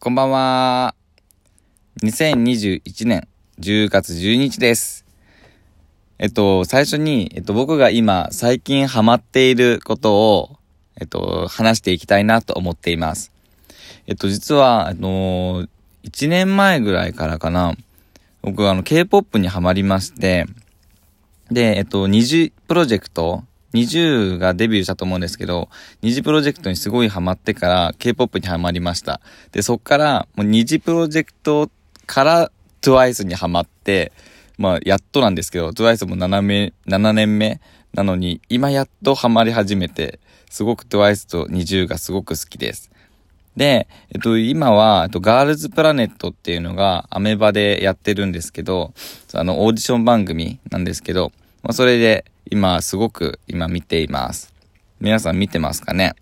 こんばんは。2021年10月12日です。えっと、最初に、えっと、僕が今、最近ハマっていることを、えっと、話していきたいなと思っています。えっと、実は、あの1年前ぐらいからかな、僕はあの、K-POP にハマりまして、で、えっと、二次プロジェクト、20がデビューしたと思うんですけど、二次プロジェクトにすごいハマってから K-POP にハマりました。で、そっから、もう二次プロジェクトから TWICE にハマって、まあ、やっとなんですけど、TWICE も7目、7年目なのに、今やっとハマり始めて、すごく TWICE と20がすごく好きです。で、えっと、今は、えっと、ガールズプラネットっていうのがアメバでやってるんですけど、あの、オーディション番組なんですけど、まあ、それで、今、すごく、今見ています。皆さん見てますかね？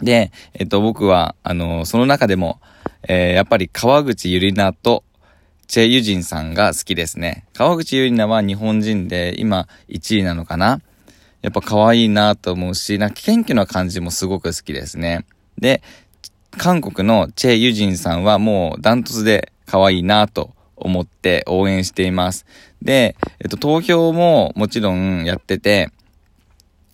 で、えっと、僕は、あの、その中でも、えー、やっぱり川口ゆりなと、チェ・ユジンさんが好きですね。川口ゆりなは日本人で、今、1位なのかな？やっぱ可愛いなと思うし、なんか謙虚な感じもすごく好きですね。で、韓国のチェ・ユジンさんはもうダントツで可愛いなと思って応援しています。で、えっと、投票ももちろんやってて、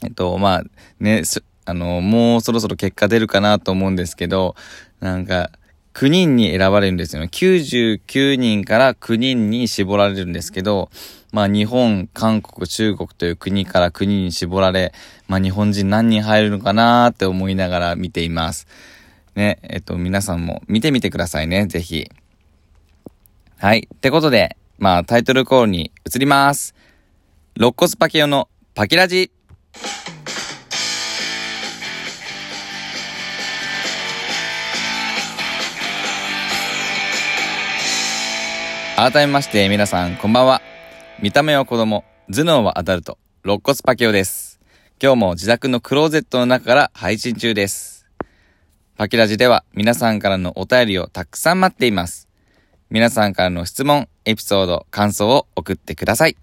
えっと、まあ、ね、あの、もうそろそろ結果出るかなと思うんですけど、なんか、9人に選ばれるんですよね。99人から9人に絞られるんですけど、まあ日本、韓国、中国という国から国に絞られ、まあ日本人何人入るのかなーって思いながら見ています。ね、えっと皆さんも見てみてくださいね、ぜひ。はい。ってことで、まあタイトルコールに移ります。肋骨パケオのパキラジ。改めまして皆さんこんばんは。見た目は子供、頭脳はアダルト、肋骨パケオです。今日も自宅のクローゼットの中から配信中です。パキラジでは皆さんからのお便りをたくさん待っています。皆さんからの質問、エピソード、感想を送ってください。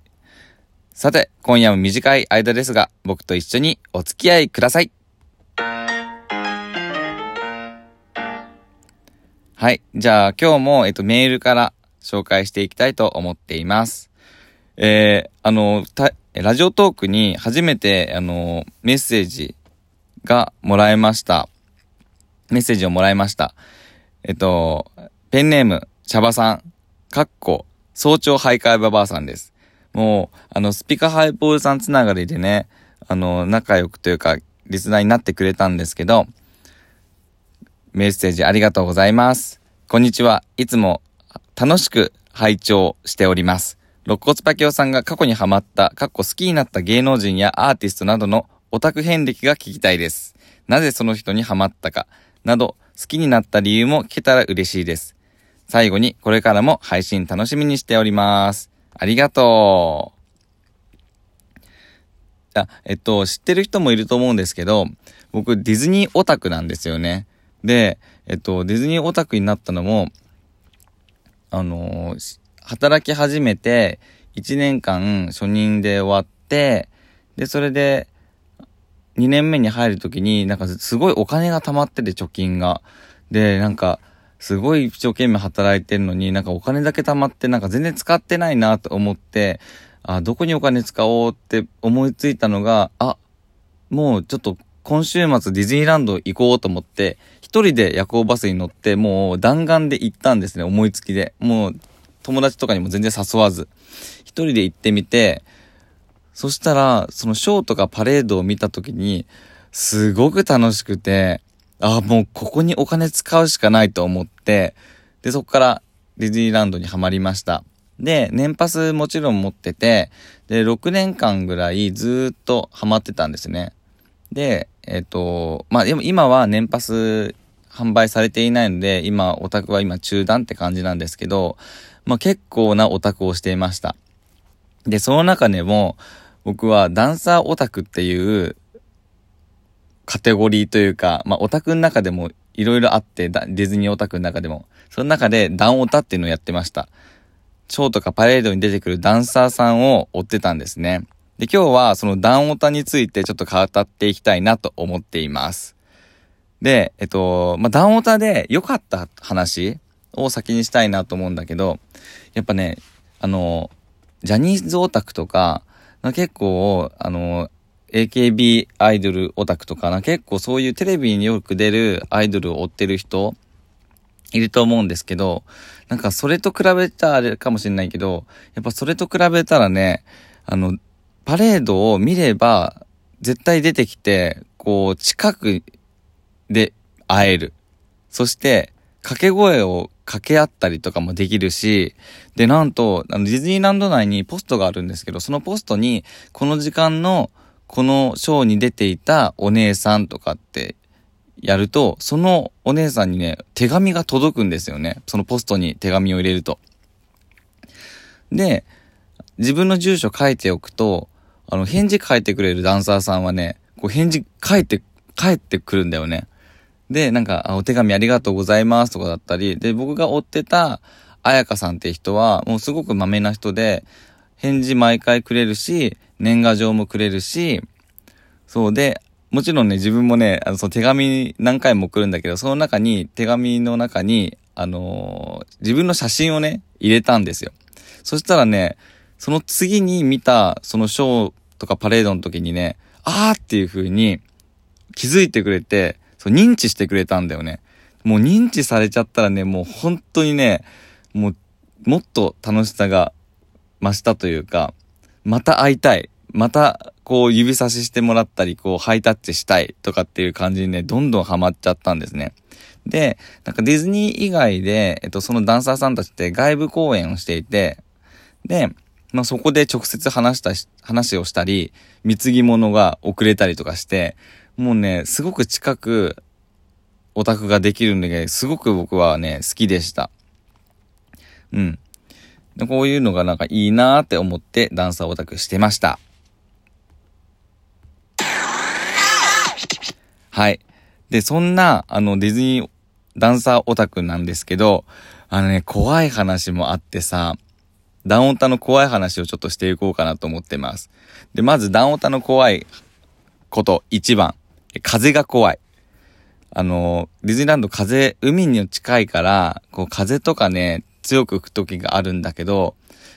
さて、今夜も短い間ですが、僕と一緒にお付き合いください。はい。じゃあ、今日も、えっと、メールから紹介していきたいと思っています。えー、あの、ラジオトークに初めて、あの、メッセージがもらえました。メッセージをもらいました。えっと、ペンネーム、茶葉さん、かっこ、早朝徘徊ババアさんです。もう、あの、スピカハイポールさんつながりでね、あの、仲良くというか、リスナーになってくれたんですけど、メッセージありがとうございます。こんにちは。いつも楽しく拝聴しております。肋骨パキオさんが過去にハマった、かっこ好きになった芸能人やアーティストなどのオタク遍歴が聞きたいです。なぜその人にハマったか、など、好きになった理由も聞けたら嬉しいです。最後にこれからも配信楽しみにしております。ありがとう。あ、えっと、知ってる人もいると思うんですけど、僕ディズニーオタクなんですよね。で、えっと、ディズニーオタクになったのも、あのー、働き始めて1年間初任で終わって、で、それで2年目に入るときになんかすごいお金が貯まってて貯金が。で、なんか、すごい一生懸命働いてるのに、なんかお金だけ貯まってなんか全然使ってないなと思って、あ、どこにお金使おうって思いついたのが、あ、もうちょっと今週末ディズニーランド行こうと思って、一人で夜行バスに乗って、もう弾丸で行ったんですね、思いつきで。もう友達とかにも全然誘わず。一人で行ってみて、そしたら、そのショーとかパレードを見た時に、すごく楽しくて、ああ、もうここにお金使うしかないと思って、で、そこからディズニーランドにはまりました。で、年パスもちろん持ってて、で、6年間ぐらいずっとハマってたんですね。で、えっ、ー、と、まあ、でも今は年パス販売されていないので、今、オタクは今中断って感じなんですけど、まあ、結構なオタクをしていました。で、その中でも、僕はダンサーオタクっていうカテゴリーというか、まあ、オタクの中でもいろいろあって、ディズニーオタクの中でも。その中でダンオタっていうのをやってました。ショーとかパレードに出てくるダンサーさんを追ってたんですね。で、今日はそのダンオタについてちょっと語っていきたいなと思っています。で、えっと、まあ、ダンオタで良かった話を先にしたいなと思うんだけど、やっぱね、あの、ジャニーズオタクとか、結構、あの、AKB アイドルオタクとかな、結構そういうテレビによく出るアイドルを追ってる人、いると思うんですけど、なんかそれと比べたらあれかもしれないけど、やっぱそれと比べたらね、あの、パレードを見れば、絶対出てきて、こう、近くで会える。そして、掛け声を掛け合ったりとかもできるし、で、なんと、あの、ディズニーランド内にポストがあるんですけど、そのポストに、この時間の、このショーに出ていたお姉さんとかってやると、そのお姉さんにね、手紙が届くんですよね。そのポストに手紙を入れると。で、自分の住所書いておくと、あの、返事書いてくれるダンサーさんはね、こう返事書いて、帰ってくるんだよね。で、なんか、お手紙ありがとうございますとかだったり、で、僕が追ってた、彩香さんって人は、もうすごく豆な人で、返事毎回くれるし、年賀状もくれるし、そうで、もちろんね、自分もね、あの、その手紙何回も送るんだけど、その中に、手紙の中に、あのー、自分の写真をね、入れたんですよ。そしたらね、その次に見た、そのショーとかパレードの時にね、あーっていう風に気づいてくれて、そう認知してくれたんだよね。もう認知されちゃったらね、もう本当にね、もう、もっと楽しさが増したというか、また会いたい。また、こう指差ししてもらったり、こうハイタッチしたいとかっていう感じにね、どんどんハマっちゃったんですね。で、なんかディズニー以外で、えっと、そのダンサーさんたちって外部公演をしていて、で、まあ、そこで直接話したし話をしたり、貢ぎ物が遅れたりとかして、もうね、すごく近くオタクができるんで、すごく僕はね、好きでした。うん。こういうのがなんかいいなーって思ってダンサーオタクしてました。はい。で、そんな、あの、ディズニーダンサーオタクなんですけど、あのね、怖い話もあってさ、ダンオタの怖い話をちょっとしていこうかなと思ってます。で、まずダンオタの怖いこと1番。風が怖い。あの、ディズニーランド風、海に近いから、こう風とかね、強く吹く時があるんだけど、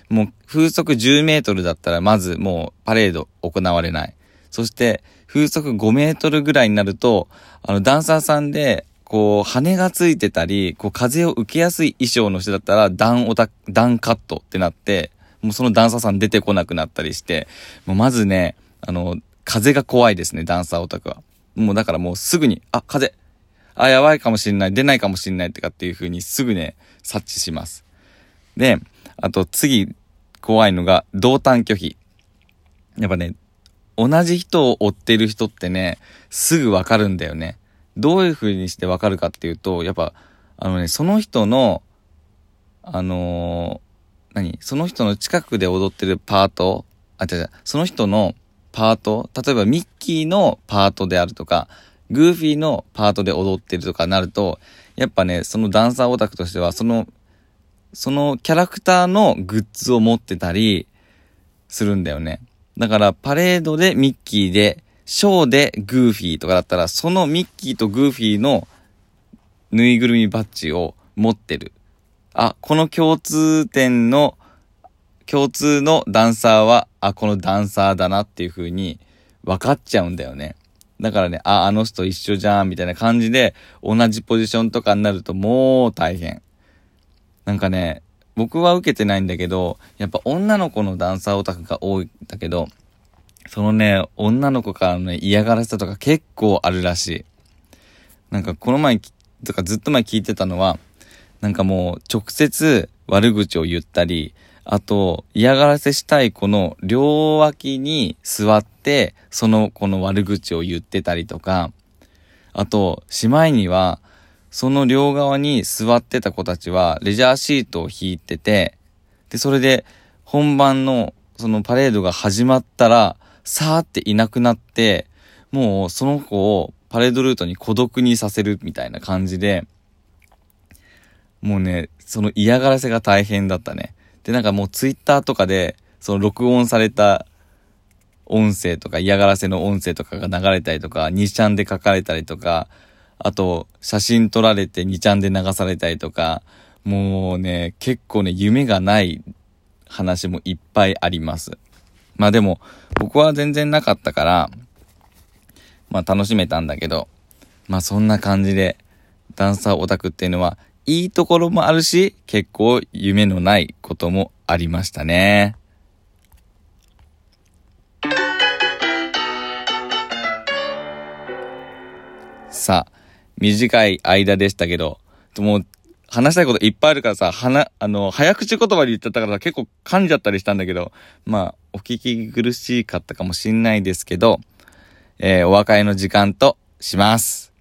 もう風速10メートルだったらまずもうパレード行われない。そして風速5メートルぐらいになると、あのダンサーさんでこう、羽がついてたり、こう、風を受けやすい衣装の人だったら、ダンオタ、ダンカットってなって、もうそのダンサーさん出てこなくなったりして、もうまずね、あの、風が怖いですね、ダンサーオタクは。もうだからもうすぐに、あ、風、あ、やばいかもしんない、出ないかもしんないとかっていう風にすぐね、察知します。で、あと次、怖いのが、同担拒否。やっぱね、同じ人を追ってる人ってね、すぐわかるんだよね。どういう風にしてわかるかっていうと、やっぱ、あのね、その人の、あのー、何？その人の近くで踊ってるパート、あ、違う違う、その人のパート、例えばミッキーのパートであるとか、グーフィーのパートで踊ってるとかなると、やっぱね、そのダンサーオタクとしては、その、そのキャラクターのグッズを持ってたりするんだよね。だからパレードでミッキーでショーでグーフィーとかだったら、そのミッキーとグーフィーのぬいぐるみバッジを持ってる。あ、この共通点の、共通のダンサーは、あ、このダンサーだなっていう風に分かっちゃうんだよね。だからね、あ、あの人一緒じゃん、みたいな感じで、同じポジションとかになるともう大変。なんかね、僕は受けてないんだけど、やっぱ女の子のダンサーオタクが多いんだけど、そのね、女の子からの、ね、嫌がらせとか結構あるらしい。なんかこの前、とかずっと前聞いてたのは、なんかもう直接悪口を言ったり、あと嫌がらせしたい子の両脇に座っ、その子の悪口を言ってたりとか、あと、しまいには、その両側に座ってた子たちは、レジャーシートを引いてて、で、それで、本番の、そのパレードが始まったら、さーっていなくなって、もうその子をパレードルートに孤独にさせるみたいな感じで、もうね、その嫌がらせが大変だったね。で、なんかもうツイッターとかで、その録音された音声とか嫌がらせの音声とかが流れたりとか、2ちゃんで書かれたりとか、あと、写真撮られて2ちゃんで流されたりとか、もうね、結構ね、夢がない話もいっぱいあります。まあでも、僕は全然なかったから、まあ楽しめたんだけど、まあそんな感じで、ダンサーオタクっていうのは、いいところもあるし、結構夢のないこともありましたね。さあ、短い間でしたけど、もう、話したいこといっぱいあるからさ、はな、あの、早口言葉で言っちゃったからさ結構噛んじゃったりしたんだけど、まあ、お聞き苦しかったかもしんないですけど、えー、お別れの時間とします。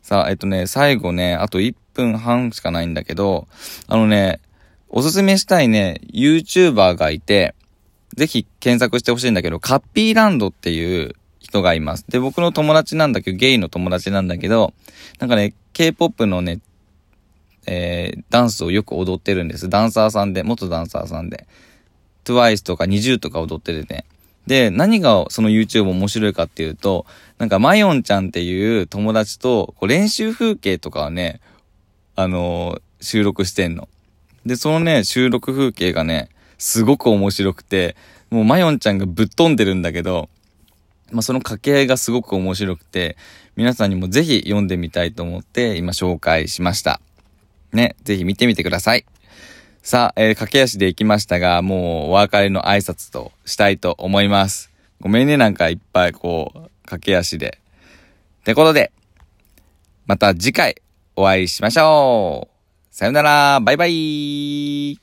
さあ、えっとね、最後ね、あと1分半しかないんだけど、あのね、おすすめしたいね、YouTuber がいて、ぜひ検索してほしいんだけど、カッピーランドっていう人がいます。で、僕の友達なんだけど、ゲイの友達なんだけど、なんかね、K-POP のね、えー、ダンスをよく踊ってるんです。ダンサーさんで、元ダンサーさんで。TWICE とか NiziU とか踊っててね。で、何がその YouTube 面白いかっていうと、なんかマヨンちゃんっていう友達とこう練習風景とかをね、あのー、収録してんの。で、そのね、収録風景がね、すごく面白くて、もうマヨンちゃんがぶっ飛んでるんだけど、まあ、その掛け合いがすごく面白くて、皆さんにもぜひ読んでみたいと思って今紹介しました。ね、ぜひ見てみてください。さあ、えー、駆け足で行きましたが、もうお別れの挨拶としたいと思います。ごめんね、なんかいっぱいこう、駆け足で。ってことで、また次回お会いしましょう。さよなら、バイバイ。